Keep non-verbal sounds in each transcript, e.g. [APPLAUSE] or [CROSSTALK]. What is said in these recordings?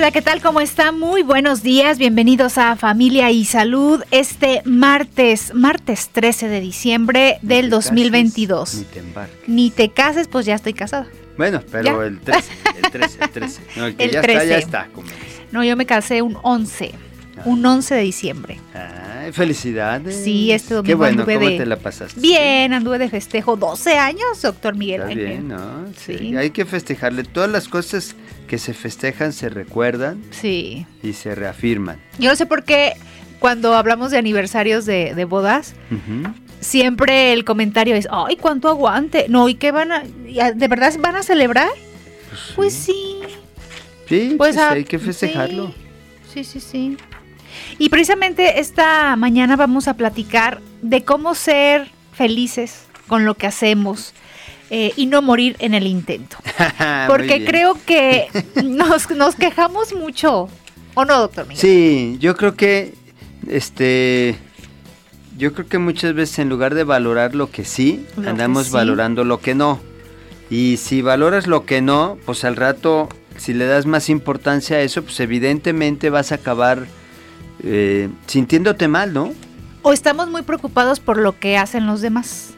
Hola, ¿qué tal? ¿Cómo está? Muy buenos días. Bienvenidos a Familia y Salud este martes, martes 13 de diciembre del 2022. ni te embarques. Ni te cases, pues ya estoy casada. Bueno, pero ¿Ya? el 13, el 13, el 13. [LAUGHS] No, el que El ya 13. está, ya está. como. No, yo me casé un 11, un 11 de diciembre. Ay, felicidades. Sí, este Qué domingo bueno, anduve ¿cómo de- te la pasaste? Bien, anduve de festejo 12 años, doctor Miguel Está Ángel. bien, ¿no? Sí. Sí. Hay que festejarle. Todas las cosas que se festejan se recuerdan Sí. y se reafirman. Yo no sé por qué cuando hablamos de aniversarios de, de bodas, siempre el comentario es, ay, cuánto aguante. No, ¿y qué van a, de verdad van a celebrar? Pues sí. Sí, Pues pues, hay que festejarlo. Sí, sí, sí, sí. Y precisamente esta mañana vamos a platicar de cómo ser felices con lo que hacemos eh, y no morir en el intento. [LAUGHS] Porque creo que [LAUGHS] nos, nos quejamos mucho. ¿O no, doctor Miguel? Sí, yo creo que este yo creo que muchas veces en lugar de valorar lo que sí, Lo que andamos sí. valorando lo que no. Y si valoras lo que no, pues al rato si le das más importancia a eso, pues evidentemente vas a acabar eh, sintiéndote mal, ¿no? O estamos muy preocupados por lo que hacen los demás.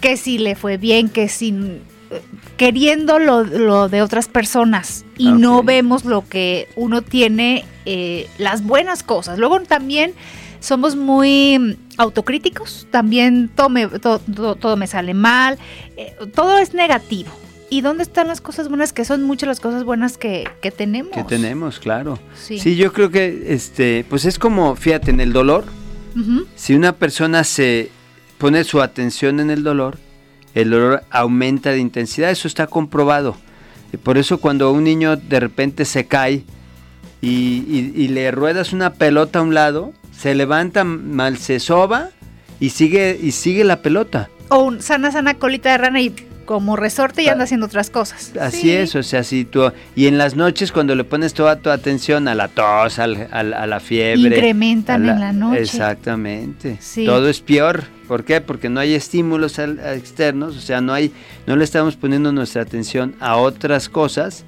Que si le fue bien, que si eh, queriendo lo, lo de otras personas y no Ok. vemos lo que uno tiene, eh, las buenas cosas. Luego también somos muy mm, autocríticos, también me, todo me sale mal, eh, todo es negativo. ¿Y dónde están las cosas buenas? Que son muchas las cosas buenas que, que tenemos. Que tenemos, claro. Sí. Sí, yo creo que este, pues es como, fíjate, en el dolor, Ujú. Si una persona se pone su atención en el dolor, el dolor aumenta de intensidad, eso está comprobado. Por eso cuando un niño de repente se cae y, y- y le ruedas una pelota a un lado, se levanta mal, se soba y sigue, y sigue la pelota. O un sana, sana colita de rana y como resorte y anda haciendo otras cosas. Así Sí. es, o sea, si tú... Y en las noches cuando le pones toda tu atención a la tos, al- al- a la fiebre... Incrementan en la noche. Exactamente. Sí. Todo es peor. ¿Por qué? Porque no hay estímulos al- externos, o sea, no hay, no le estamos poniendo nuestra atención a otras cosas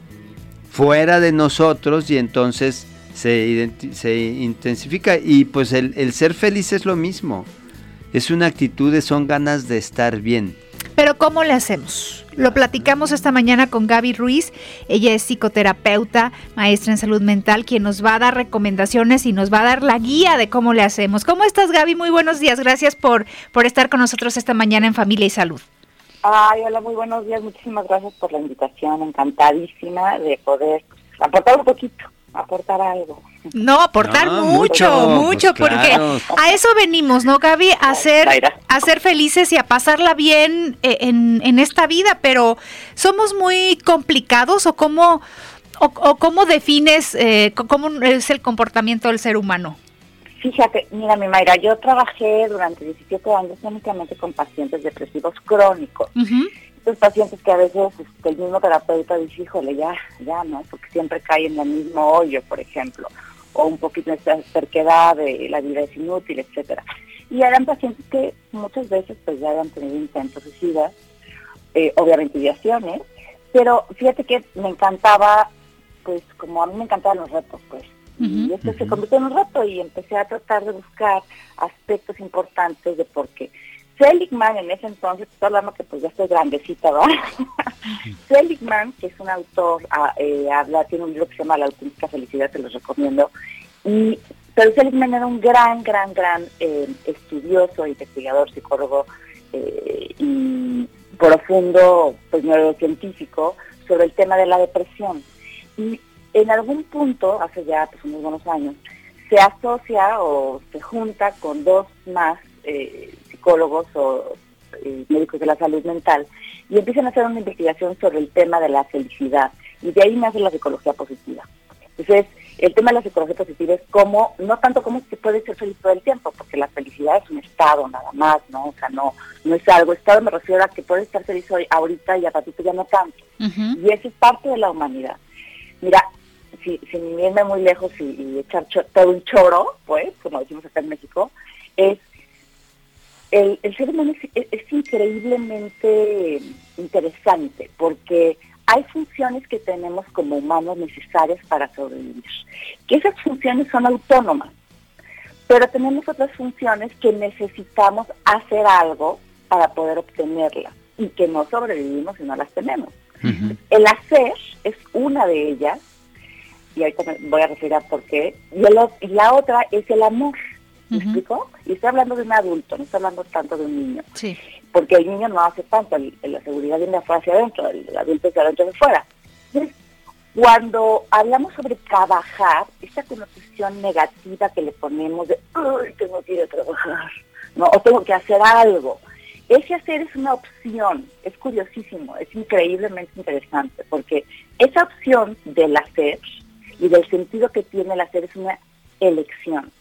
fuera de nosotros y entonces se, se intensifica. Y pues el, el ser feliz es lo mismo. Es una actitud, de- son ganas de estar bien. Pero ¿cómo le hacemos? Lo platicamos esta mañana con Gaby Ruiz. Ella es psicoterapeuta, maestra en salud mental, quien nos va a dar recomendaciones y nos va a dar la guía de cómo le hacemos. ¿Cómo estás, Gaby? Muy buenos días. Gracias por, por estar con nosotros esta mañana en Familia y Salud. Ay, hola, muy buenos días. Muchísimas gracias por la invitación. Encantadísima de poder aportar un poquito, aportar algo. No, aportar No, mucho, mucho, mucho, pues porque claro. a eso venimos, ¿no, Gaby? A ser, Mayra. a ser felices y a pasarla bien eh, en, en esta vida, pero ¿somos muy complicados o cómo, o, o cómo defines eh, cómo es el comportamiento del ser humano? Fíjate, mira, mi Mayra, yo trabajé durante 17 años únicamente con pacientes depresivos crónicos. Ujú. Estos pacientes que a veces este, el mismo terapeuta dice, híjole, ya, ya, ¿no? Porque siempre caen en el mismo hoyo, por ejemplo, o un poquito de terquedad de la vida es inútil, etcétera. Y eran pacientes que muchas veces pues ya habían tenido intentos suicidas, eh, obviamente ideaciones, pero fíjate que me encantaba, pues como a mí me encantaban los retos, pues. Y esto se convirtió en un reto y empecé a tratar de buscar aspectos importantes de por qué. Seligman en ese entonces, estoy hablando que pues ya estoy grandecita, ¿verdad? [LAUGHS] Seligman, que es un autor, ah, eh, habla, tiene un libro que se llama La auténtica felicidad, te los recomiendo. Y, pero Seligman era un gran, gran, gran eh, estudioso, investigador, psicólogo eh, y profundo pues, neurocientífico sobre el tema de la depresión. Y en algún punto, hace ya pues, unos buenos años, se asocia o se junta con dos más eh, psicólogos o eh, médicos de la salud mental y empiezan a hacer una investigación sobre el tema de la felicidad y de ahí nace la psicología positiva. Entonces, el tema de la psicología positiva es cómo, no tanto cómo se puede ser feliz todo el tiempo, porque la felicidad es un estado nada más, ¿no? O sea, no, no es algo. Estado me refiero a que puedes estar feliz hoy, ahorita y a ratito ya no tanto. Y eso es parte de la humanidad. Mira, si, sin irme muy lejos y, echar todo un choro, pues, como decimos acá en México, es el, ser humano es, increíblemente interesante porque hay funciones que tenemos como humanos necesarias para sobrevivir, que esas funciones son autónomas, pero tenemos otras funciones que necesitamos hacer algo para poder obtenerlas y que no sobrevivimos si no las tenemos. El hacer es una de ellas, y ahorita me voy a referir a por qué, y, la otra es el amor. ¿Me explico? Y estoy hablando de un adulto, no estoy hablando tanto de un niño. Sí. Porque el niño no hace tanto, la seguridad viene de afuera hacia adentro, el, adulto es de adentro hacia afuera. Entonces, cuando hablamos sobre trabajar, esa connotación negativa que le ponemos de, ¡ay, tengo que ir a trabajar! ¿no? O tengo que hacer algo. Ese hacer es una opción, es curiosísimo, es increíblemente interesante, porque esa opción del hacer y del sentido que tiene el hacer es una elección.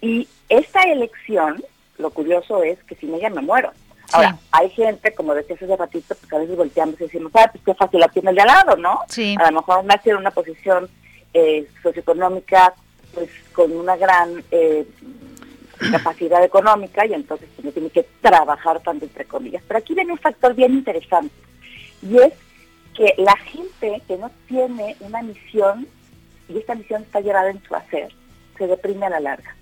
Y esta elección, lo curioso es que sin ella me muero. Ahora, hay gente, como decías hace ratito, pues a veces volteamos y decimos, ah, pues qué fácil la tiene el de al lado, ¿no? Sí. A lo mejor nace en una posición eh, socioeconómica, pues con una gran eh, capacidad económica y entonces pues, no tiene que trabajar tanto entre comillas. Pero aquí viene un factor bien interesante y es que la gente que no tiene una misión y esta misión está llevada en su hacer, se deprime a la larga.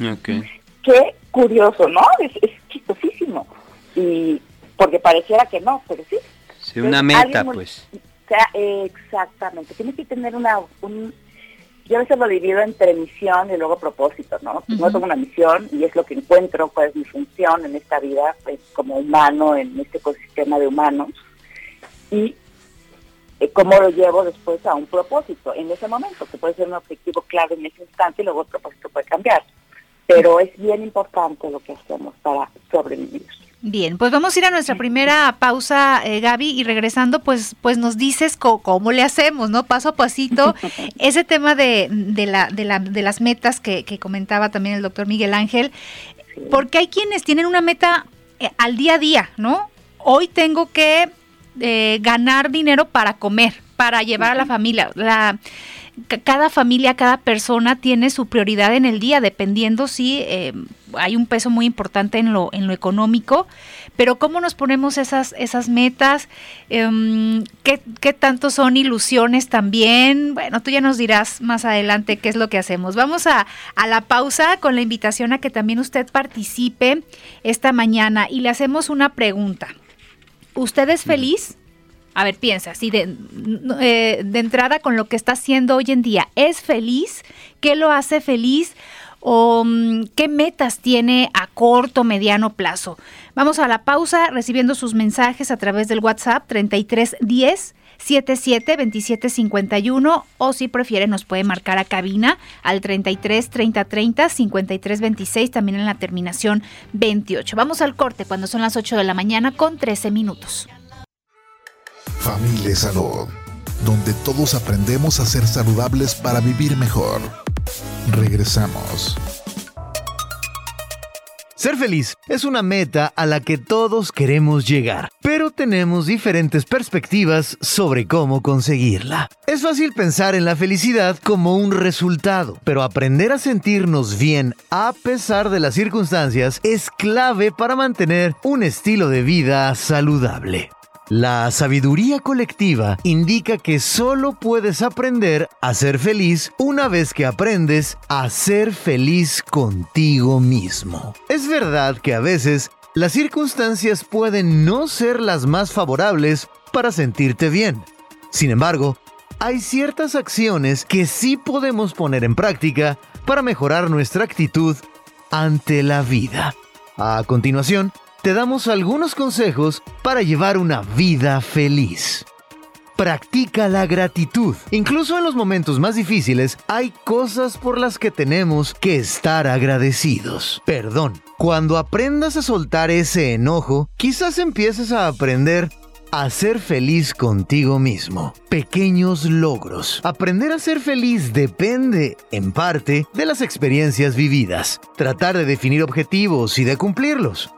Okay. Qué curioso, ¿no? Es, chistosísimo. Y porque pareciera que no, pero sí. Sí, una meta, pues. O sea, exactamente. Tiene que tener una, un, yo a veces lo divido entre misión y luego propósito, ¿no? No tengo una misión y es lo que encuentro, cuál es mi función en esta vida, pues, como humano, en este ecosistema de humanos, y eh, cómo lo llevo después a un propósito en ese momento, que puede ser un objetivo claro en ese instante y luego el propósito puede cambiar. Pero es bien importante lo que hacemos para sobrevivir. Bien, pues vamos a ir a nuestra primera pausa, eh, Gaby, y regresando, pues, pues nos dices cómo le hacemos, ¿no? Paso a pasito, [LAUGHS] ese tema de, de, la, de, la, de las metas que, que, comentaba también el doctor Miguel Ángel, porque hay quienes tienen una meta eh, al día a día, ¿no? Hoy tengo que eh, ganar dinero para comer, para llevar a la familia. La, cada familia, cada persona tiene su prioridad en el día, dependiendo si eh, hay un peso muy importante en lo, en lo económico, pero cómo nos ponemos esas, esas metas, em, ¿qué, ¿qué, tanto son ilusiones también. Bueno, tú ya nos dirás más adelante qué es lo que hacemos. Vamos a, a la pausa con la invitación a que también usted participe esta mañana y le hacemos una pregunta. ¿Usted es feliz? A ver, piensa, así de, eh, de entrada con lo que está haciendo hoy en día, ¿es feliz? ¿Qué lo hace feliz? ¿O mm, qué metas tiene a corto, mediano plazo? Vamos a la pausa recibiendo sus mensajes a través del WhatsApp 3310 77 27 51 o si prefiere nos puede marcar a cabina al 33 30 30 53 26 también en la terminación 28. Vamos al corte cuando son las 8 de la mañana con 13 minutos. Familia Salud, donde todos aprendemos a ser saludables para vivir mejor. Regresamos. Ser feliz es una meta a la que todos queremos llegar, pero tenemos diferentes perspectivas sobre cómo conseguirla. Es fácil pensar en la felicidad como un resultado, pero aprender a sentirnos bien a pesar de las circunstancias es clave para mantener un estilo de vida saludable. La sabiduría colectiva indica que solo puedes aprender a ser feliz una vez que aprendes a ser feliz contigo mismo. Es verdad que a veces las circunstancias pueden no ser las más favorables para sentirte bien. Sin embargo, hay ciertas acciones que sí podemos poner en práctica para mejorar nuestra actitud ante la vida. A continuación, te damos algunos consejos para llevar una vida feliz. Practica la gratitud. Incluso en los momentos más difíciles hay cosas por las que tenemos que estar agradecidos. Perdón. Cuando aprendas a soltar ese enojo, quizás empieces a aprender a ser feliz contigo mismo. Pequeños logros. Aprender a ser feliz depende, en parte, de las experiencias vividas. Tratar de definir objetivos y de cumplirlos.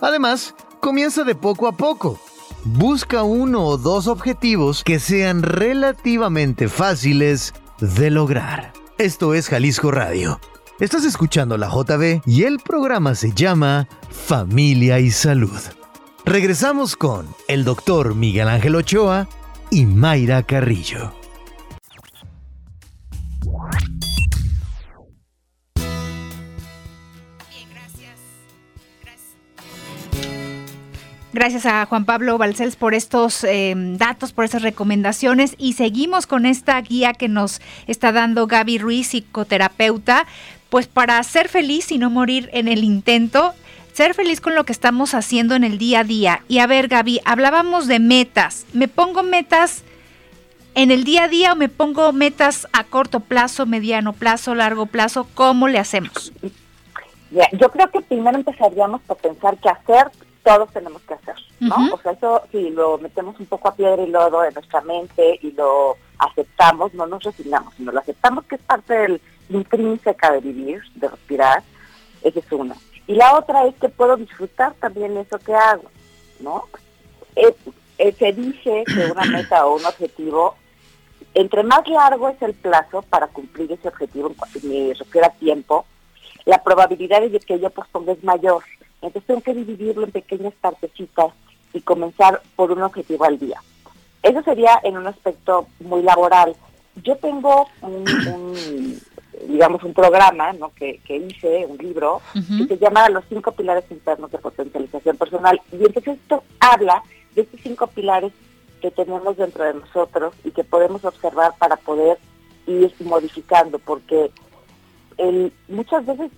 Además, comienza de poco a poco. Busca uno o dos objetivos que sean relativamente fáciles de lograr. Esto es Jalisco Radio. Estás escuchando la JB y el programa se llama Familia y Salud. Regresamos con el doctor Miguel Ángel Ochoa y Mayra Carrillo. Gracias a Juan Pablo Balcells por estos eh, datos, por esas recomendaciones y seguimos con esta guía que nos está dando Gaby Ruiz, psicoterapeuta, pues para ser feliz y no morir en el intento ser feliz con lo que estamos haciendo en el día a día. Y a ver, Gaby, hablábamos de metas. ¿Me pongo metas en el día a día o me pongo metas a corto plazo, mediano plazo, largo plazo? ¿Cómo le hacemos? yo creo que primero empezaríamos por pensar que hacer, todos tenemos que hacer, ¿no? O sea, eso si lo metemos un poco a piedra y lodo en nuestra mente y lo aceptamos, no nos resignamos, sino lo aceptamos que es parte del intrínseca de vivir, de respirar, esa es una. Y la otra es que puedo disfrutar también eso que hago, ¿no? Eh, eh, se dice que una [CLEARS THROAT] meta o un objetivo, entre más largo es el plazo para cumplir ese objetivo, me refiero a tiempo, la probabilidad de que yo posponga es mayor. Entonces tengo que dividirlo en pequeñas partecitas y comenzar por un objetivo al día. Eso sería en un aspecto muy laboral. Yo tengo un digamos, un programa ¿no? que, hice, un libro, que se llama Los cinco pilares internos de potencialización personal. Y entonces esto habla de estos cinco pilares que tenemos dentro de nosotros y que podemos observar para poder ir modificando, porque el, muchas veces,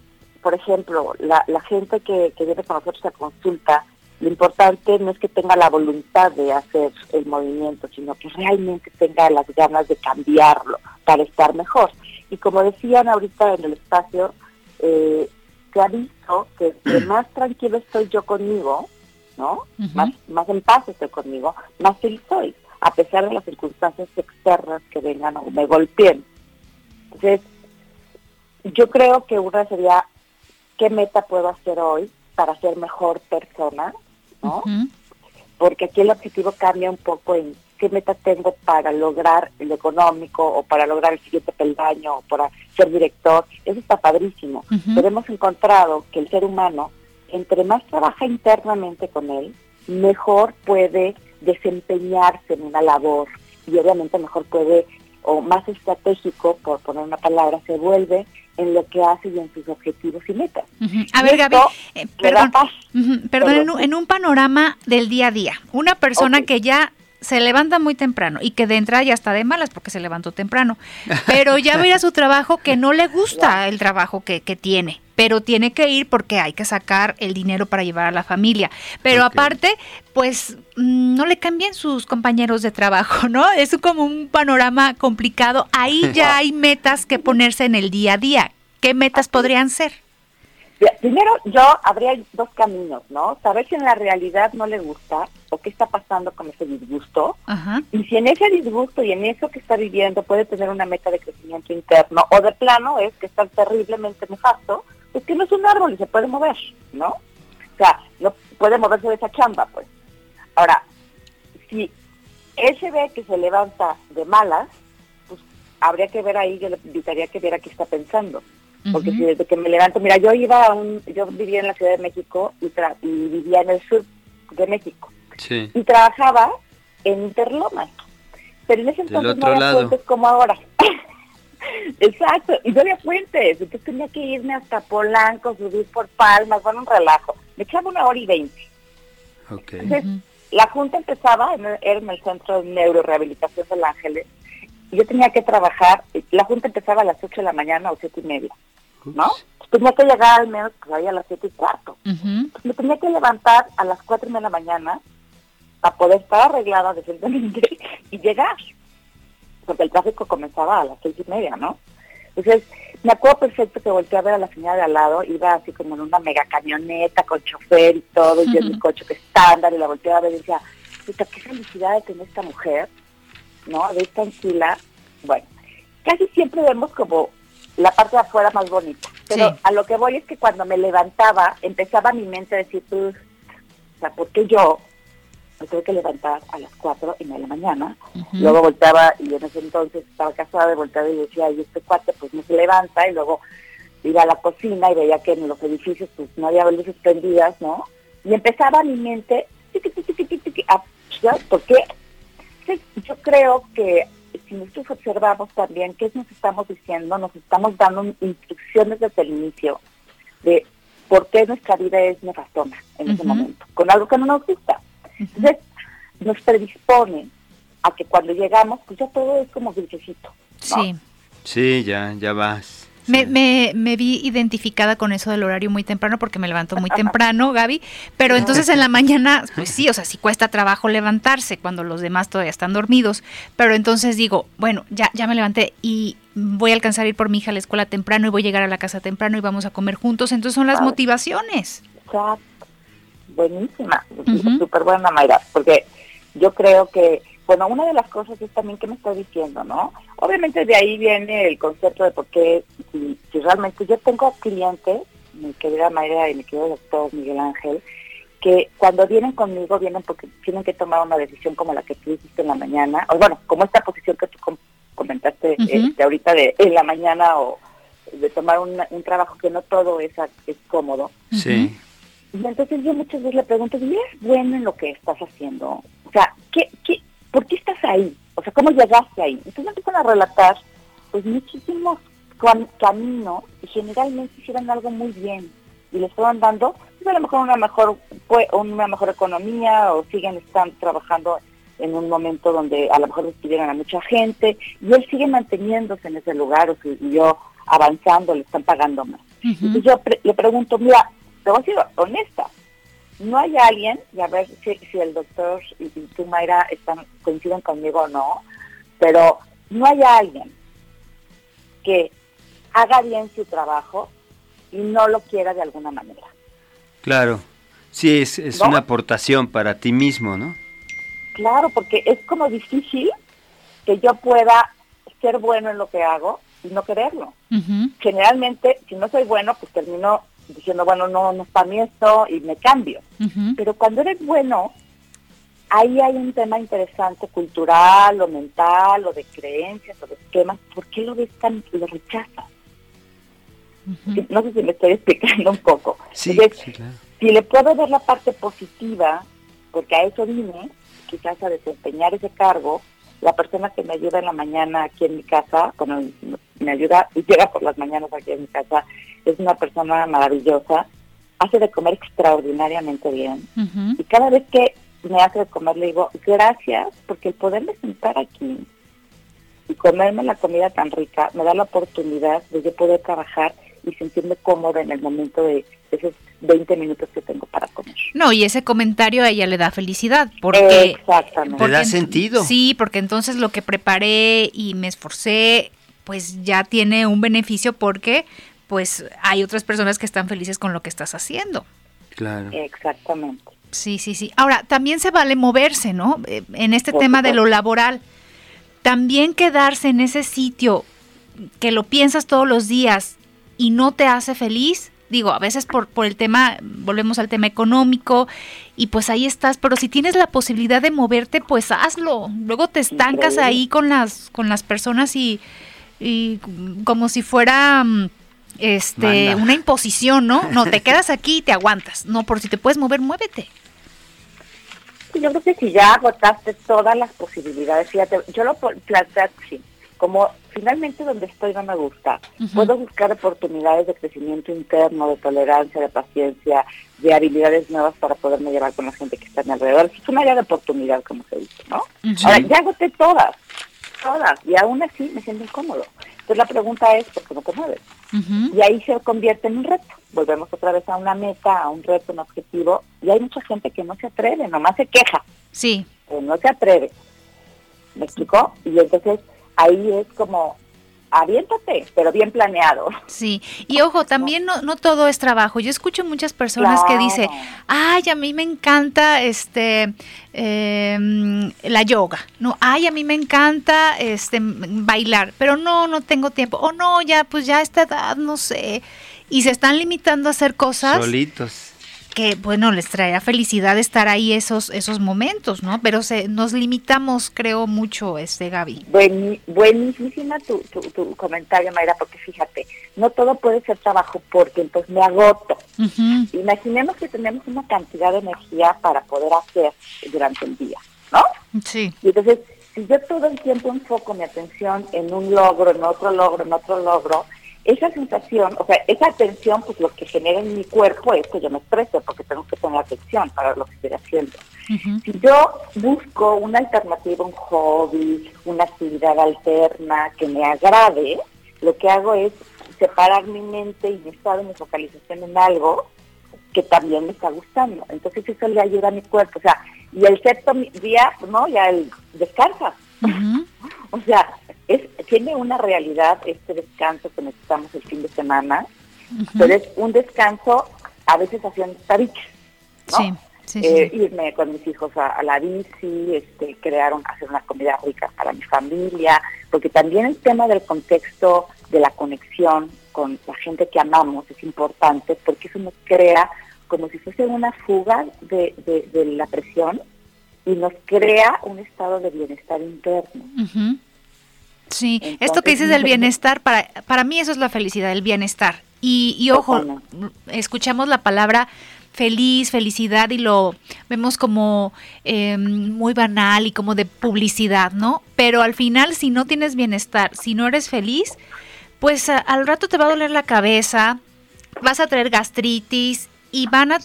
por ejemplo, la, la gente que, que viene con nosotros a consulta, lo importante no es que tenga la voluntad de hacer el movimiento, sino que realmente tenga las ganas de cambiarlo para estar mejor. Y como decían ahorita en el espacio, eh, se ha visto que [CLEARS THROAT] más tranquilo estoy yo conmigo, ¿no? más, más en paz estoy conmigo, más feliz soy, a pesar de las circunstancias externas que vengan o me golpeen. Entonces, yo creo que una sería, ¿qué meta puedo hacer hoy para ser mejor persona? ¿no? Porque aquí el objetivo cambia un poco en qué meta tengo para lograr el económico o para lograr el siguiente peldaño o para ser director. Eso está padrísimo. Pero hemos encontrado que el ser humano, entre más trabaja internamente con él, mejor puede desempeñarse en una labor y obviamente mejor puede, o más estratégico, por poner una palabra, se vuelve en lo que hace y en sus objetivos y metas. A ver, Gaby, eh, perdón, perdón, en, un, panorama del día a día, una persona que ya se levanta muy temprano y que de entrada ya está de malas porque se levantó temprano, pero ya va a ir a su trabajo que no le gusta el trabajo que, que, tiene, pero tiene que ir porque hay que sacar el dinero para llevar a la familia. Pero aparte, pues mm, no le cambien sus compañeros de trabajo, ¿no? Es como un panorama complicado. Ahí ya hay metas que ponerse en el día a día. ¿Qué metas podrían ser? Primero, yo habría dos caminos, ¿no? Saber si en la realidad no le gusta o qué está pasando con ese disgusto. Y si en ese disgusto y en eso que está viviendo puede tener una meta de crecimiento interno o de plano es que está terriblemente nefasto, pues que no es un árbol y se puede mover, ¿no? O sea, no puede moverse de esa chamba, pues. Ahora, si él se ve que se levanta de malas, pues habría que ver ahí, yo le invitaría a que viera qué está pensando porque si desde que me levanto, mira, yo iba a un, yo vivía en la Ciudad de México y, y vivía en el sur de México. Y trabajaba en Interlomas. Pero en ese entonces no había puentes como ahora. [LAUGHS] Exacto, y no había puentes, entonces tenía que irme hasta Polanco, subir por Palmas, bueno, un relajo. Me echaba una hora y veinte. Entonces, la junta empezaba, era en el Centro de Neurorehabilitación del Ángeles, y yo tenía que trabajar, la junta empezaba a las 8 de la mañana o siete y media. ¿No? tenía que llegar al menos pues, ahí a las siete y cuarto. me tenía que levantar a las cuatro de la mañana para poder estar arreglada decentemente [LAUGHS] y llegar. Porque el tráfico comenzaba a las seis y media, ¿no? Entonces, me acuerdo perfecto que volteé a ver a la señora de al lado, iba así como en una mega camioneta con chofer y todo, y yo en mi coche que estándar, y la volteé a ver y decía, puta, qué felicidad de tener esta mujer, ¿no? De esta tranquila. Bueno, casi siempre vemos como la parte de afuera más bonita. Pero a lo que voy es que cuando me levantaba, empezaba mi mente a decir, pues, o sea, ¿por qué yo me tuve que levantar a las cuatro y media de la mañana? Luego volteaba, y en ese entonces estaba casada, y volteaba y decía, y este cuate pues no se levanta, y luego iba a la cocina y veía que en los edificios pues no había luces prendidas, ¿no? Y empezaba mi mente, a, ¿por qué? yo creo que si nosotros observamos también qué nos estamos diciendo, nos estamos dando instrucciones desde el inicio de por qué nuestra vida es nefastona en ese momento, con algo que no nos gusta. Entonces, nos predispone a que cuando llegamos, pues ya todo es como grisecito. Sí. Sí, ya, ya vas. Me, me, me, vi identificada con eso del horario muy temprano porque me levanto muy temprano, [LAUGHS] Gaby, pero entonces en la mañana, pues sí, o sea, sí cuesta trabajo levantarse cuando los demás todavía están dormidos, pero entonces digo, bueno, ya, ya me levanté y voy a alcanzar a ir por mi hija a la escuela temprano y voy a llegar a la casa temprano y vamos a comer juntos, entonces son las motivaciones. Exacto. Buenísima, súper buena Mayra, porque yo creo que bueno, una de las cosas es también que me estoy diciendo, ¿no? Obviamente de ahí viene el concepto de por qué, si, realmente yo tengo clientes, mi querida Mayra y mi querido doctor Miguel Ángel, que cuando vienen conmigo vienen porque tienen que tomar una decisión como la que tú hiciste en la mañana, o bueno, como esta posición que tú comentaste este, ahorita de en la mañana o de tomar un, trabajo que no todo es, es cómodo. Sí. Y entonces yo muchas veces le pregunto, ¿y es bueno en lo que estás haciendo? O sea, ¿qué, qué, ¿por qué estás ahí? O sea, ¿cómo llegaste ahí? Entonces empiezan a relatar pues muchísimos caminos y generalmente hicieron algo muy bien y les estaban dando pues, a lo mejor una mejor una mejor economía o siguen están trabajando en un momento donde a lo mejor despidieron a mucha gente y él sigue manteniéndose en ese lugar o siguió avanzando, le están pagando más. Entonces yo le pregunto, mira, te voy a ser honesta, no hay alguien, y a ver si, el doctor y, tú, Mayra, están, coinciden conmigo o no, pero no hay alguien que haga bien su trabajo y no lo quiera de alguna manera. Claro, sí, es, es una aportación para ti mismo, ¿no? Claro, porque es como difícil que yo pueda ser bueno en lo que hago y no quererlo. Generalmente, si no soy bueno, pues termino diciendo, bueno, no, no es para mí esto y me cambio. Pero cuando eres bueno, ahí hay un tema interesante cultural o mental o de creencias o de esquemas. ¿Por qué lo ves tan, lo rechazas? No sé si me estoy explicando un poco. Sí, Si le puedo ver la parte positiva, porque a eso vine, quizás a desempeñar ese cargo, la persona que me ayuda en la mañana aquí en mi casa, cuando me ayuda y llega por las mañanas aquí en mi casa, es una persona maravillosa, hace de comer extraordinariamente bien. Y cada vez que me hace de comer le digo, gracias, porque el poderme sentar aquí y comerme la comida tan rica me da la oportunidad de yo poder trabajar y sentirme cómoda en el momento de esos 20 minutos que tengo para comer. No, y ese comentario a ella le da felicidad, porque... Exactamente. le da sentido. Sí, porque entonces lo que preparé y me esforcé, pues ya tiene un beneficio porque pues hay otras personas que están felices con lo que estás haciendo. Claro. Exactamente. Sí, sí, sí. Ahora, también se vale moverse, ¿no? Eh, en este tema de lo laboral. También quedarse en ese sitio que lo piensas todos los días y no te hace feliz, digo, a veces por, por el tema, volvemos al tema económico, y pues ahí estás, pero si tienes la posibilidad de moverte, pues hazlo. Luego te estancas ahí con las, con las personas y, y como si fuera mm, este una imposición, ¿no? No, te quedas aquí y te aguantas. No, por si te puedes mover, muévete. Yo creo que si ya agotaste todas las posibilidades, fíjate, yo lo planteo así, como finalmente donde estoy no me gusta, puedo buscar oportunidades de crecimiento interno, de tolerancia, de paciencia, de habilidades nuevas para poderme llevar con la gente que está a mi alrededor. Es una área de oportunidad, como se dice, ¿no? Ahora, ya agoté todas, todas, y aún así me siento incómodo. Entonces la pregunta es, ¿por qué no te mueves? Y ahí se convierte en un reto. Volvemos otra vez a una meta, a un reto, un objetivo, y hay mucha gente que no se atreve, nomás se queja. Sí. no se atreve. ¿Me explicó? Y entonces ahí es como aviéntate, pero bien planeado. Sí, y ojo, también no, no todo es trabajo. Yo escucho muchas personas que dicen, ay, a mí me encanta este em, la yoga, no, ay, a mí me encanta este bailar, pero no, no tengo tiempo, o no, ya, pues ya a esta edad, no sé, y se están limitando a hacer cosas. Solitos que bueno, les traerá felicidad estar ahí esos esos momentos, ¿no? Pero se, nos limitamos, creo, mucho, este Gaby. Buen, buenísima tu, tu, comentario, Mayra, porque fíjate, no todo puede ser trabajo porque entonces me agoto. Imaginemos que tenemos una cantidad de energía para poder hacer durante el día, ¿no? Sí. Y entonces, si yo todo el tiempo enfoco mi atención en un logro, en otro logro, en otro logro, esa sensación, o sea, esa atención, pues lo que genera en mi cuerpo es que yo me estrese porque tengo que tener atención para lo que estoy haciendo. Si yo busco una alternativa, un hobby, una actividad alterna que me agrade, lo que hago es separar mi mente y mi estado, mi focalización en algo que también me está gustando. Entonces eso le ayuda a mi cuerpo. O sea, y el sexto día, ¿no? Ya el descansa. [LAUGHS] o sea, es, tiene una realidad este descanso que necesitamos el fin de semana, pero es un descanso a veces haciendo tabiques, ¿no? Eh, irme con mis hijos a, la bici, este, crear hacer una comida rica para mi familia, porque también el tema del contexto de la conexión con la gente que amamos es importante, porque eso nos crea como si fuese una fuga de, de, la presión y nos crea un estado de bienestar interno. Sí, esto que dices del bienestar, para, para mí eso es la felicidad, el bienestar. Y, y ojo, escuchamos la palabra feliz, felicidad y lo vemos como em, muy banal y como de publicidad, ¿no? Pero al final, si no tienes bienestar, si no eres feliz, pues al rato te va a doler la cabeza, vas a tener gastritis y van a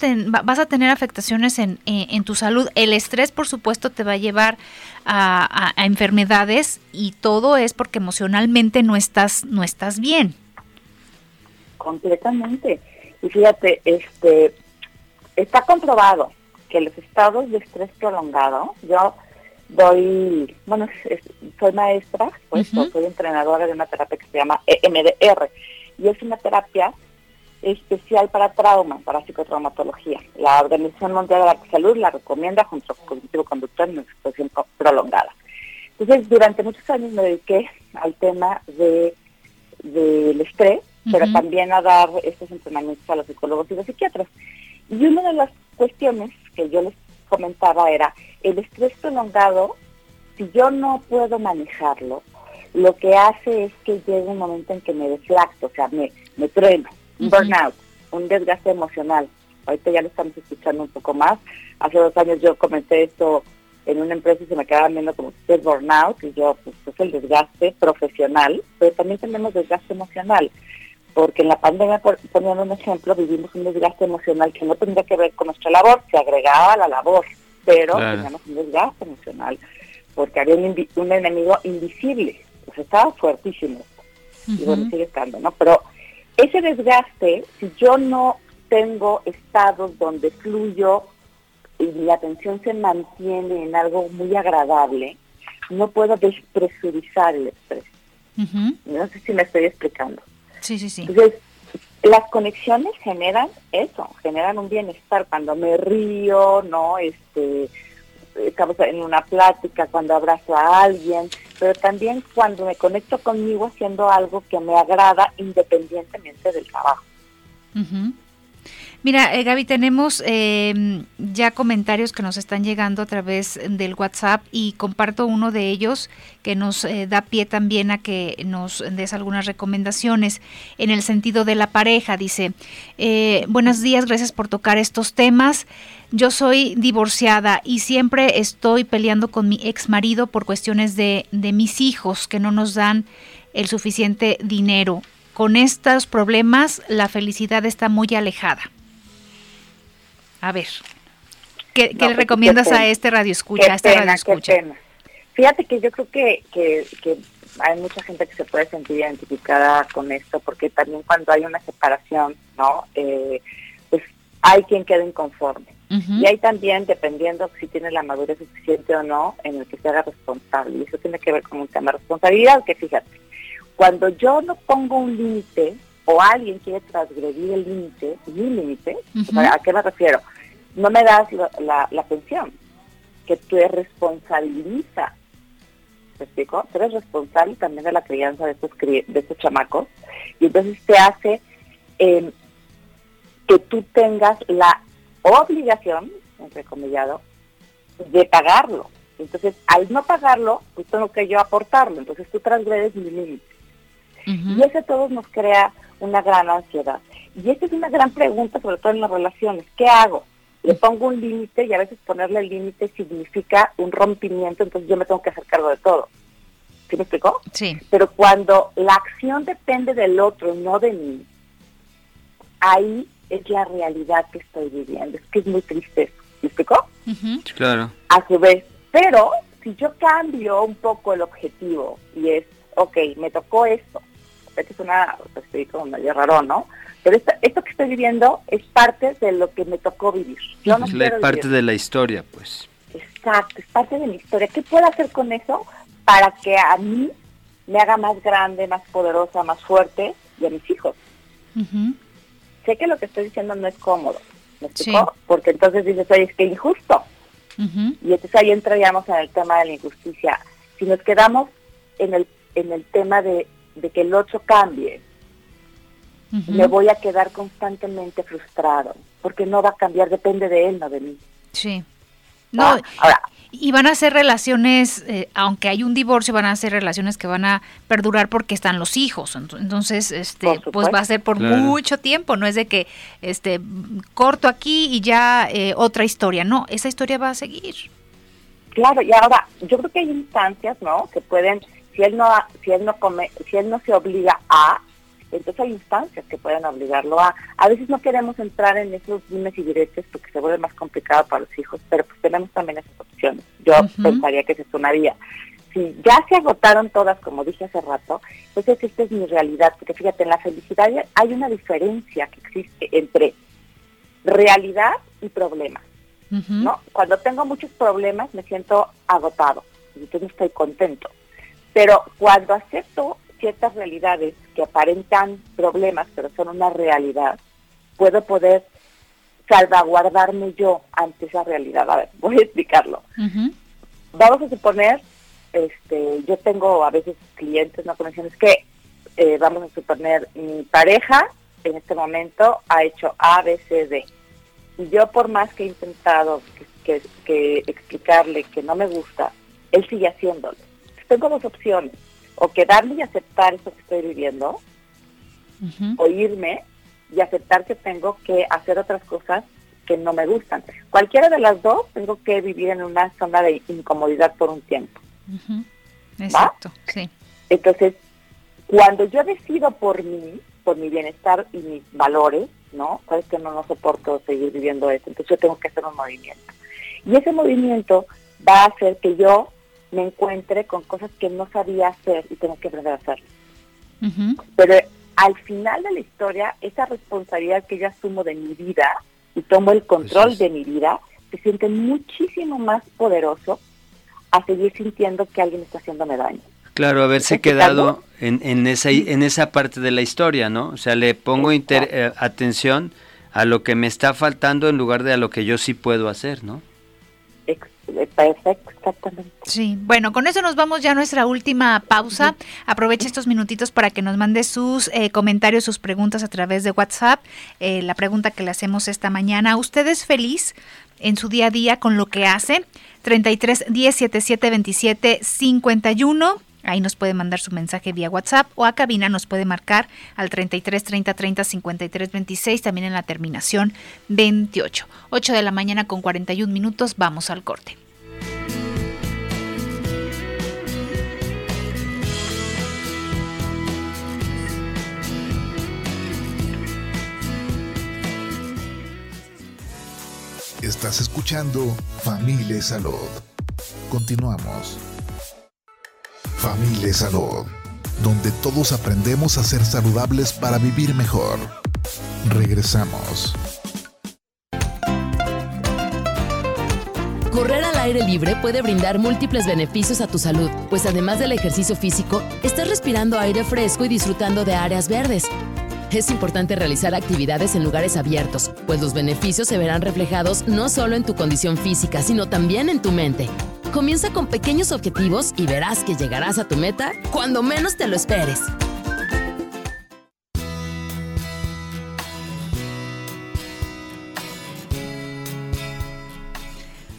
vas a tener afectaciones en, en, tu salud. El estrés, por supuesto, te va a llevar a, enfermedades y todo es porque emocionalmente no estás, no estás bien. Completamente. Y fíjate, este, está comprobado que los estados de estrés prolongado, yo doy, bueno, soy maestra, pues soy entrenadora de una terapia que se llama EMDR y es una terapia especial para trauma, para psicotraumatología. La Organización Mundial de la Salud la recomienda junto con cognitivo conductor en una situación prolongada. Entonces, durante muchos años me dediqué al tema de del estrés, pero también a dar estos entrenamientos a los psicólogos y los psiquiatras. Y una de las cuestiones que yo les comentaba era, el estrés prolongado, si yo no puedo manejarlo, lo que hace es que llegue un momento en que me deslacto, o sea, me, me trueno un burnout, un desgaste emocional. Ahorita ya lo estamos escuchando un poco más. Hace dos años yo comenté esto en una empresa y se me quedaban viendo como si es burnout y yo, pues es el desgaste profesional, pero también tenemos desgaste emocional. Porque en la pandemia, por, poniendo un ejemplo, vivimos un desgaste emocional que no tendría que ver con nuestra labor, se agregaba a la labor, pero teníamos un desgaste emocional porque había un, un enemigo invisible, pues estaba fuertísimo. Y bueno, sigue estando, ¿no? Pero ese desgaste, si yo no tengo estados donde fluyo y mi atención se mantiene en algo muy agradable, no puedo despresurizar el estrés. No sé si me estoy explicando. Sí, sí, sí. Entonces, las conexiones generan eso, generan un bienestar cuando me río, ¿no? Este, en una plática, cuando abrazo a alguien, pero también cuando me conecto conmigo haciendo algo que me agrada independientemente del trabajo. Mira, eh, Gaby, tenemos em, ya comentarios que nos están llegando a través del WhatsApp y comparto uno de ellos que nos eh, da pie también a que nos des algunas recomendaciones en el sentido de la pareja. Dice, eh, buenos días, gracias por tocar estos temas. Yo soy divorciada y siempre estoy peleando con mi ex marido por cuestiones de, de mis hijos que no nos dan el suficiente dinero. Con estos problemas la felicidad está muy alejada. A ver, ¿qué, le pues, recomiendas a este radio escucha, a este radio escucha? Fíjate que yo creo que, que, hay mucha gente que se puede sentir identificada con esto, porque también cuando hay una separación, ¿no? Eh, pues hay quien queda inconforme. Y hay también, dependiendo si tiene la madurez suficiente o no, en el que se haga responsable. Y eso tiene que ver con un tema de responsabilidad, que fíjate, Cuando yo no pongo un límite o alguien quiere transgredir el límite, mi límite, ¿a qué me refiero? No me das la, la, pensión, que tú eres responsabiliza. ¿Me explico? Tú eres responsable también de la crianza de estos, de estos chamacos y entonces te hace eh, que tú tengas la obligación, entrecomillado, de pagarlo. Entonces, al no pagarlo, pues tengo que yo aportarlo. Entonces, tú transgredes mi límite. Y eso a todos nos crea una gran ansiedad. Y esta es una gran pregunta, sobre todo en las relaciones. ¿Qué hago? Le pongo un límite y a veces ponerle el límite significa un rompimiento, entonces yo me tengo que hacer cargo de todo. ¿Sí me explicó? Sí. Pero cuando la acción depende del otro, no de mí, ahí es la realidad que estoy viviendo. Es que es muy triste. ¿Me explicó? Claro. A su vez. Pero si yo cambio un poco el objetivo y es, ok, me tocó esto, que es una, pues, estoy como medio raro, ¿no? Pero esto, que estoy viviendo es parte de lo que me tocó vivir. Yo no es parte de la historia, pues. Exacto, es parte de mi historia. ¿Qué puedo hacer con eso para que a mí me haga más grande, más poderosa, más fuerte y a mis hijos? sé que lo que estoy diciendo no es cómodo, ¿me explicó? Porque entonces dices, oye, es que injusto. Y entonces ahí entraríamos en el tema de la injusticia. Si nos quedamos en el, en el tema de, que el otro cambie, me voy a quedar constantemente frustrado, porque no va a cambiar, depende de él, no de mí. Sí. No, ahora, y van a ser relaciones, eh, aunque hay un divorcio, van a ser relaciones que van a perdurar porque están los hijos. Entonces, este, pues va a ser por mucho tiempo. No es de que, este, corto aquí y ya eh, otra historia. No, esa historia va a seguir. Claro, y ahora yo creo que hay instancias, ¿no? Que pueden, si él no, si él no come, si él no se obliga a, entonces hay instancias que pueden obligarlo a. A veces no queremos entrar en esos dimes y diretes porque se vuelve más complicado para los hijos, pero pues tenemos también esas opciones. Yo pensaría que se sonaría. Si ya se agotaron todas, como dije hace rato, entonces esta es mi realidad, porque fíjate, en la felicidad hay una diferencia que existe entre realidad y problema. ¿no? Cuando tengo muchos problemas me siento agotado, y entonces no estoy contento. Pero cuando acepto ciertas realidades que aparentan problemas, pero son una realidad, puedo poder salvaguardarme yo ante esa realidad. A ver, [LAUGHS] voy a explicarlo. Vamos a suponer, este, yo tengo a veces clientes, no conexiones, que eh, vamos a suponer mi pareja en este momento ha hecho A, B, C, D. Y yo por más que he intentado que, que explicarle que no me gusta, él sigue haciéndolo. Tengo dos opciones o quedarme y aceptar eso que estoy viviendo, o irme y aceptar que tengo que hacer otras cosas que no me gustan. Cualquiera de las dos tengo que vivir en una zona de incomodidad por un tiempo. Exacto, sí. Entonces, cuando yo decido por mí, por mi bienestar y mis valores, ¿no? Sabes que no, no soporto seguir viviendo eso, entonces yo tengo que hacer un movimiento. Y ese movimiento va a hacer que yo me encuentre con cosas que no sabía hacer y tengo que aprender a hacer. Pero al final de la historia, esa responsabilidad que yo asumo de mi vida y tomo el control de mi vida, se siente muchísimo más poderoso a seguir sintiendo que alguien está haciéndome daño. Claro, haberse quedado en, en, esa, en esa parte de la historia, ¿no? O sea, le pongo eh, atención a lo que me está faltando en lugar de a lo que yo sí puedo hacer, ¿no? Perfecto, exactamente. Sí, bueno, con eso nos vamos ya a nuestra última pausa. Aproveche estos minutitos para que nos mande sus eh, comentarios, sus preguntas a través de WhatsApp. Eh, la pregunta que le hacemos esta mañana, ¿usted es feliz en su día a día con lo que hace? 33 10 77 27 51 Ahí nos puede mandar su mensaje vía WhatsApp o a cabina nos puede marcar al 33 30 30 53 26, también en la terminación 28. 8 de la mañana con 41 minutos, vamos al corte. Estás escuchando Familia Salud. Continuamos. Familia Salud, donde todos aprendemos a ser saludables para vivir mejor. Regresamos. Correr al aire libre puede brindar múltiples beneficios a tu salud, pues además del ejercicio físico, estás respirando aire fresco y disfrutando de áreas verdes. Es importante realizar actividades en lugares abiertos, pues los beneficios se verán reflejados no solo en tu condición física, sino también en tu mente. Comienza con pequeños objetivos y verás que llegarás a tu meta cuando menos te lo esperes.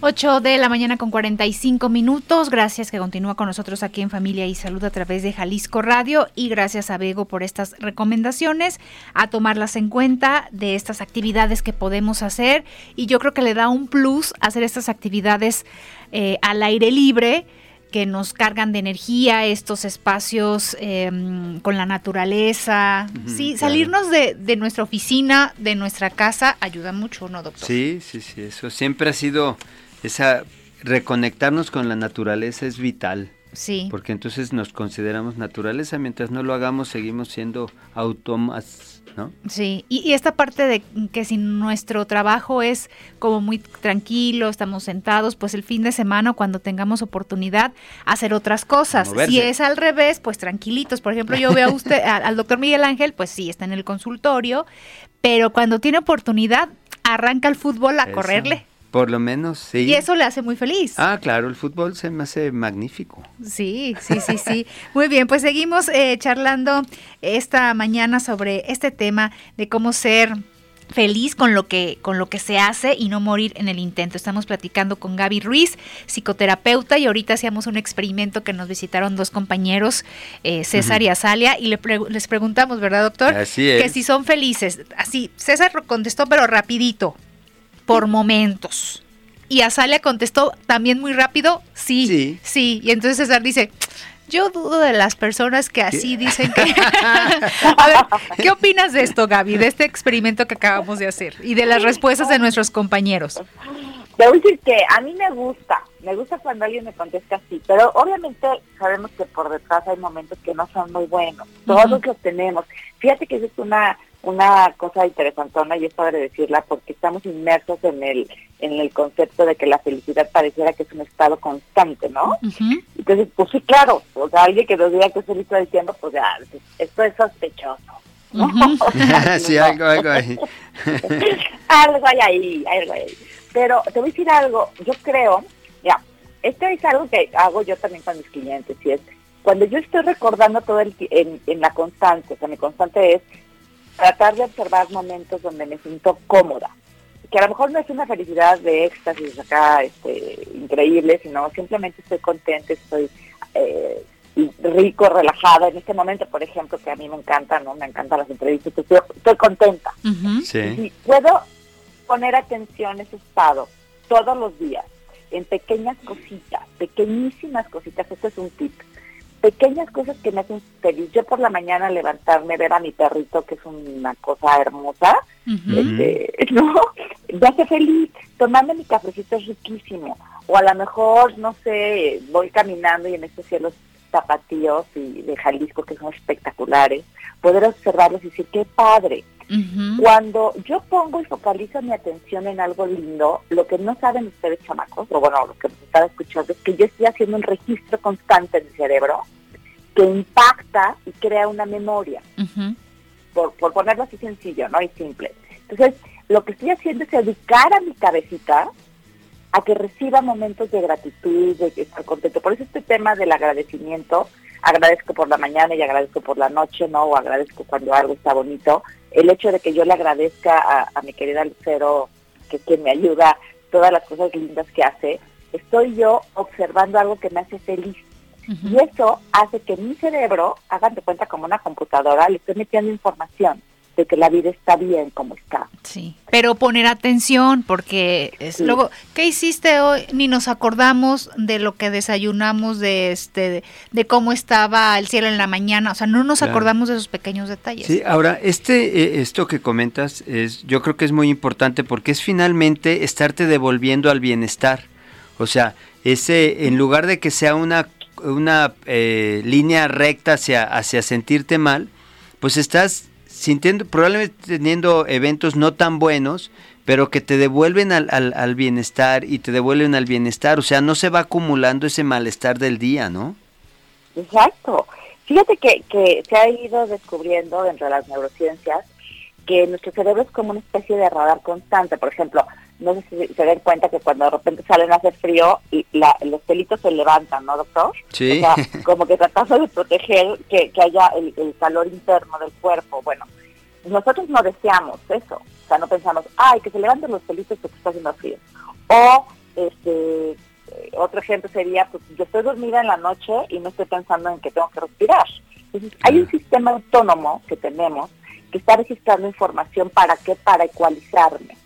8 de la mañana con 45 minutos. Gracias que continúa con nosotros aquí en Familia y Salud a través de Jalisco Radio y gracias a Bego por estas recomendaciones, a tomarlas en cuenta de estas actividades que podemos hacer y yo creo que le da un plus hacer estas actividades eh, al aire libre que nos cargan de energía, estos espacios em, con la naturaleza. sí, salirnos de, de, nuestra oficina, de nuestra casa, ayuda mucho, ¿no, doctor? Sí, sí, sí, eso siempre ha sido esa reconectarnos con la naturaleza es vital. Sí. Porque entonces nos consideramos naturaleza, mientras no lo hagamos seguimos siendo autómatas, ¿no? Sí, y, esta parte de que si nuestro trabajo es como muy tranquilo, estamos sentados, pues el fin de semana cuando tengamos oportunidad hacer otras cosas. Si es al revés, pues tranquilitos. Por ejemplo, yo veo a usted, [LAUGHS] al doctor Miguel Ángel, pues sí, está en el consultorio, pero cuando tiene oportunidad, arranca el fútbol a correrle. Por lo menos, sí. Y eso le hace muy feliz. Ah, claro, el fútbol se me hace magnífico. Sí, sí, sí, sí. [LAUGHS] muy bien, pues seguimos eh, charlando esta mañana sobre este tema de cómo ser feliz con lo que con lo que se hace y no morir en el intento. Estamos platicando con Gaby Ruiz, psicoterapeuta, y ahorita hacíamos un experimento que nos visitaron dos compañeros, eh, César y Azalia, y les preguntamos, ¿verdad, doctor? Así es. Que si son felices. Así, César contestó, pero rapidito por momentos. Y Azalia contestó también muy rápido, sí, sí, Y entonces César dice, yo dudo de las personas que así dicen que... [LAUGHS] a ver, ¿qué opinas de esto, Gaby, de este experimento que acabamos de hacer y de las respuestas de nuestros compañeros? Debo decir que a mí me gusta, me gusta cuando alguien me contesta así, pero obviamente sabemos que por detrás hay momentos que no son muy buenos. Todos los tenemos. Fíjate que es una una cosa interesantona y es padre decirla porque estamos inmersos en el en el concepto de que la felicidad pareciera que es un estado constante, ¿no? Entonces, pues sí, claro, o sea, alguien que nos diga que es feliz todo el tiempo, pues ya, esto es sospechoso. [LAUGHS] [LAUGHS] sí, algo, algo ahí. [LAUGHS] algo hay ahí, algo hay ahí. Pero te voy a decir algo, yo creo, ya, esto es algo que hago yo también con mis clientes, y es, cuando yo estoy recordando todo el en, en la constante, o sea, mi constante es tratar de observar momentos donde me siento cómoda, que a lo mejor no es una felicidad de éxtasis acá este, increíble, sino simplemente estoy contenta, estoy eh, rico, relajada en este momento, por ejemplo, que a mí me encanta, ¿no? Me encantan las entrevistas, estoy, estoy contenta. sí. puedo poner atención a ese estado todos los días, en pequeñas cositas, pequeñísimas cositas, este es un tip pequeñas cosas que me hacen feliz. Yo por la mañana levantarme, ver a mi perrito, que es una cosa hermosa, este, [LAUGHS] ¿no? Me hace feliz. Tomando mi cafecito es riquísimo. O a lo mejor, no sé, voy caminando y en estos cielos zapatillos y de Jalisco que son espectaculares, poder observarlos y decir, qué padre. Cuando yo pongo y focalizo mi atención en algo lindo, lo que no saben ustedes, chamacos, o bueno, lo que nos están escuchando, es que yo estoy haciendo un registro constante en mi cerebro que impacta y crea una memoria. por, por ponerlo así sencillo, ¿no? Y simple. Entonces, lo que estoy haciendo es educar a mi cabecita a que reciba momentos de gratitud, de estar contento. Por eso este tema del agradecimiento, agradezco por la mañana y agradezco por la noche, ¿no? O agradezco cuando algo está bonito. El hecho de que yo le agradezca a, mi querida Lucero, que quien me ayuda, todas las cosas lindas que hace, estoy yo observando algo que me hace feliz. Y eso hace que mi cerebro, hagan de cuenta como una computadora, le estoy metiendo información de que la vida está bien como está. Sí, pero poner atención porque es luego ¿qué hiciste hoy? Ni nos acordamos de lo que desayunamos de este de, cómo estaba el cielo en la mañana, o sea, no nos acordamos de esos pequeños detalles. Sí, ahora este eh, esto que comentas es yo creo que es muy importante porque es finalmente estarte devolviendo al bienestar. O sea, ese en lugar de que sea una una eh, línea recta hacia hacia sentirte mal, pues estás sintiendo, probablemente teniendo eventos no tan buenos, pero que te devuelven al, al, al, bienestar y te devuelven al bienestar, o sea, no se va acumulando ese malestar del día, ¿no? Exacto. Fíjate que, que se ha ido descubriendo dentro de las neurociencias que nuestro cerebro es como una especie de radar constante. Por ejemplo, no sé si se den cuenta que cuando de repente salen a hacer frío, y la, los pelitos se levantan, ¿no, doctor? Sí. O sea, como que tratando de proteger que, que haya el, el, calor interno del cuerpo. Bueno, nosotros no deseamos eso. O sea, no pensamos, ay, que se levanten los pelitos porque está haciendo frío. O, este, otro ejemplo sería, pues yo estoy dormida en la noche y no estoy pensando en que tengo que respirar. Entonces, hay un sistema autónomo que tenemos que está registrando información para qué, para ecualizarme.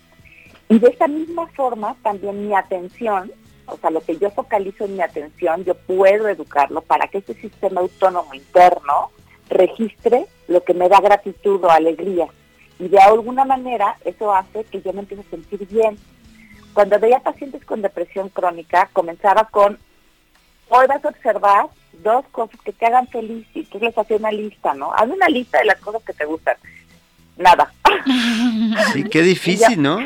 Y de esa misma forma, también mi atención, o sea, lo que yo focalizo en mi atención, yo puedo educarlo para que ese sistema autónomo interno registre lo que me da gratitud o alegría. Y de alguna manera eso hace que yo me empiece a sentir bien. Cuando veía pacientes con depresión crónica, comenzaba con, hoy vas a observar dos cosas que te hagan feliz y tú les hacía una lista, ¿no? Haz una lista de las cosas que te gustan. Nada. [LAUGHS] Sí, qué difícil, [LAUGHS] ¿no?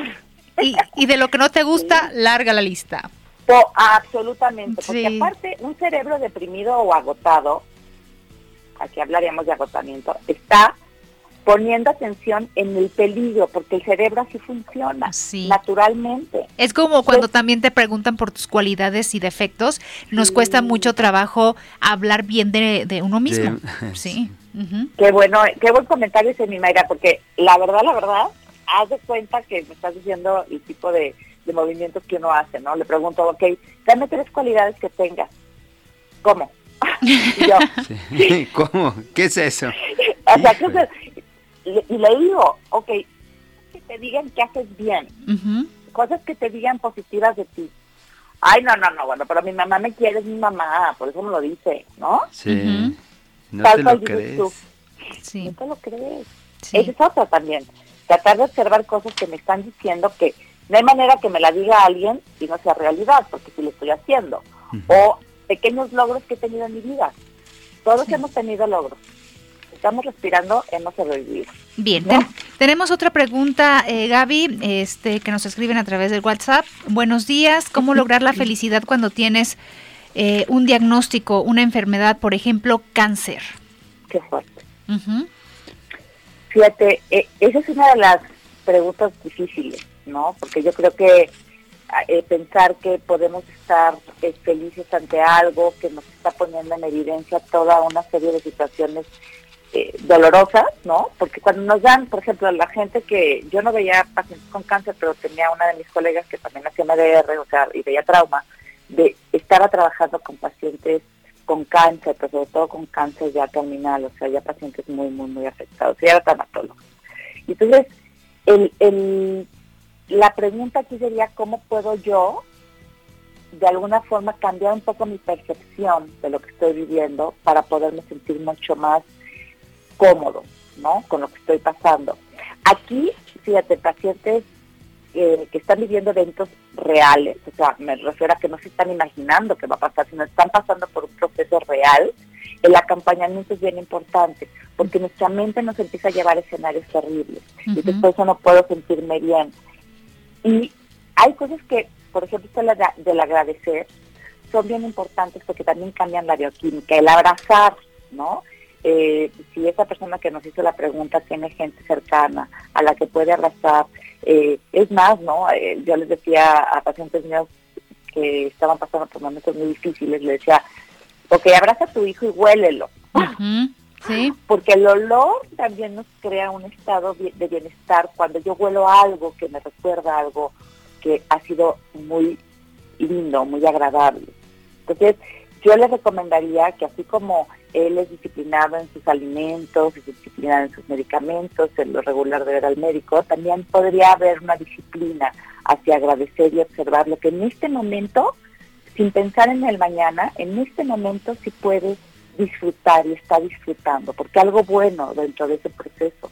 Y, y, de lo que no te gusta, larga la lista. Oh, absolutamente, porque sí. aparte un cerebro deprimido o agotado, aquí hablaríamos de agotamiento, está poniendo atención en el peligro, porque el cerebro así funciona, sí. naturalmente. Es como cuando pues, también te preguntan por tus cualidades y defectos, nos sí. cuesta mucho trabajo hablar bien de, de uno mismo. De, [LAUGHS] sí. Uh -huh. Qué bueno, qué buen comentario ese mi Mayra, porque la verdad, la verdad, haz de cuenta que me estás diciendo el tipo de, de movimientos que uno hace, ¿no? Le pregunto, ok, dame tres cualidades que tengas. ¿Cómo? [LAUGHS] y yo, sí. [LAUGHS] ¿Cómo? ¿Qué es eso? [LAUGHS] o sea, ¿qué es y le digo, ok, que te digan que haces bien, uh -huh. cosas que te digan positivas de ti. Ay, no, no, no, bueno, pero mi mamá me quiere, es mi mamá, por eso me lo dice, ¿no? Sí, uh -huh. no te lo crees. Tú. Sí. No te lo crees. Sí. Esa es otra también. Tratar de observar cosas que me están diciendo que no hay manera que me la diga alguien y no sea realidad, porque si lo estoy haciendo. Uh -huh. O pequeños logros que he tenido en mi vida. Todos sí. hemos tenido logros estamos respirando hemos sobrevivido. Bien, tenemos otra pregunta, eh, Gaby, este, que nos escriben a través del WhatsApp. Buenos días, ¿cómo lograr la felicidad cuando tienes eh, un diagnóstico, una enfermedad, por ejemplo, cáncer? Qué fuerte. Uh -huh. Fíjate, eh, esa es una de las preguntas difíciles, ¿no? Porque yo creo que eh, pensar que podemos estar eh, felices ante algo que nos está poniendo en evidencia toda una serie de situaciones dolorosas, ¿no? Porque cuando nos dan, por ejemplo, la gente que yo no veía pacientes con cáncer, pero tenía una de mis colegas que también hacía MDR, o sea, y veía trauma, de estaba trabajando con pacientes con cáncer, pero sobre todo con cáncer ya terminal, o sea, ya pacientes muy, muy, muy afectados, y era traumatólogo. Y entonces, el, el, la pregunta aquí sería, ¿cómo puedo yo, de alguna forma, cambiar un poco mi percepción de lo que estoy viviendo para poderme sentir mucho más cómodo, ¿no? Con lo que estoy pasando. Aquí, fíjate, pacientes eh, que están viviendo eventos reales, o sea, me refiero a que no se están imaginando qué va a pasar, sino están pasando por un proceso real, el acompañamiento es bien importante, porque nuestra mente nos empieza a llevar a escenarios terribles, uh -huh. y después eso no puedo sentirme bien. Y hay cosas que, por ejemplo, esto del agradecer, son bien importantes porque también cambian la bioquímica, el abrazar, ¿no? Eh, si esa persona que nos hizo la pregunta tiene gente cercana a la que puede abrazar, eh, es más, ¿no? Eh, yo les decía a pacientes míos que estaban pasando por momentos muy difíciles, les decía, ok, abraza a tu hijo y huélelo. Uh -huh. Sí. Porque el olor también nos crea un estado de bienestar cuando yo huelo algo que me recuerda algo que ha sido muy lindo, muy agradable. Entonces, yo les recomendaría que así como él es disciplinado en sus alimentos, es disciplinado en sus medicamentos, en lo regular de ver al médico, también podría haber una disciplina hacia agradecer y observar lo que en este momento, sin pensar en el mañana, en este momento sí puede disfrutar y está disfrutando, porque algo bueno dentro de ese proceso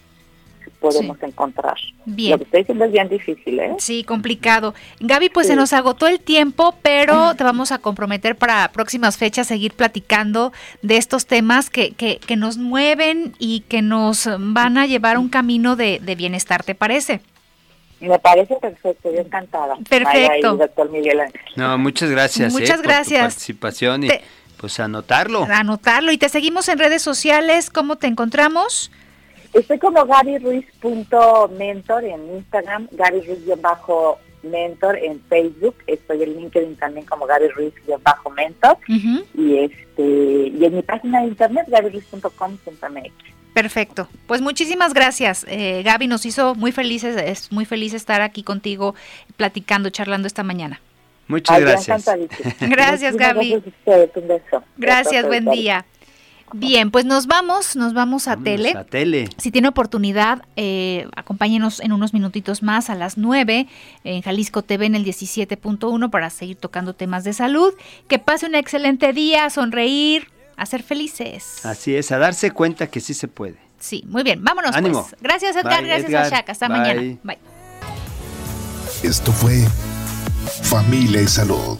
podemos sí. encontrar. Bien. Lo que estoy diciendo es bien difícil, ¿eh? Sí, complicado. Gaby, pues sí. se nos agotó el tiempo, pero te vamos a comprometer para próximas fechas seguir platicando de estos temas que, que, que nos mueven y que nos van a llevar un camino de, de bienestar, ¿te parece? Me parece perfecto, yo encantada. Perfecto. doctor Miguel Ángel. No, muchas gracias. Muchas eh, gracias. Por tu participación y Te- pues anotarlo. Anotarlo y te seguimos en redes sociales. ¿Cómo te encontramos? Estoy como gabyruiz.mentor en Instagram, Gaby Ruiz-mentor en Facebook, estoy en LinkedIn también como Gaby Ruiz-mentor Ujú, y este y en mi página de internet gabyruiz.com.mx. Perfecto. Pues muchísimas gracias. Eh, Gaby nos hizo muy felices. Es muy feliz estar aquí contigo platicando, charlando esta mañana. Muchas Ay, gracias. [LAUGHS] Gracias, Gaby. Gracias. Gracias, buen día. Bien, pues nos vamos, nos vamos a Vámonos tele. A tele. Si tiene oportunidad, eh, acompáñenos en unos minutitos más a las 9 en Jalisco TV en el 17.1 para seguir tocando temas de salud. Que pase un excelente día, sonreír, a ser felices. Así es, a darse cuenta que sí se puede. Sí, muy bien, vámonos Ánimo. pues. Gracias Edgar, Bye, gracias Edgar. a Shaka. Hasta Bye. mañana. Bye. Esto fue Familia y Salud.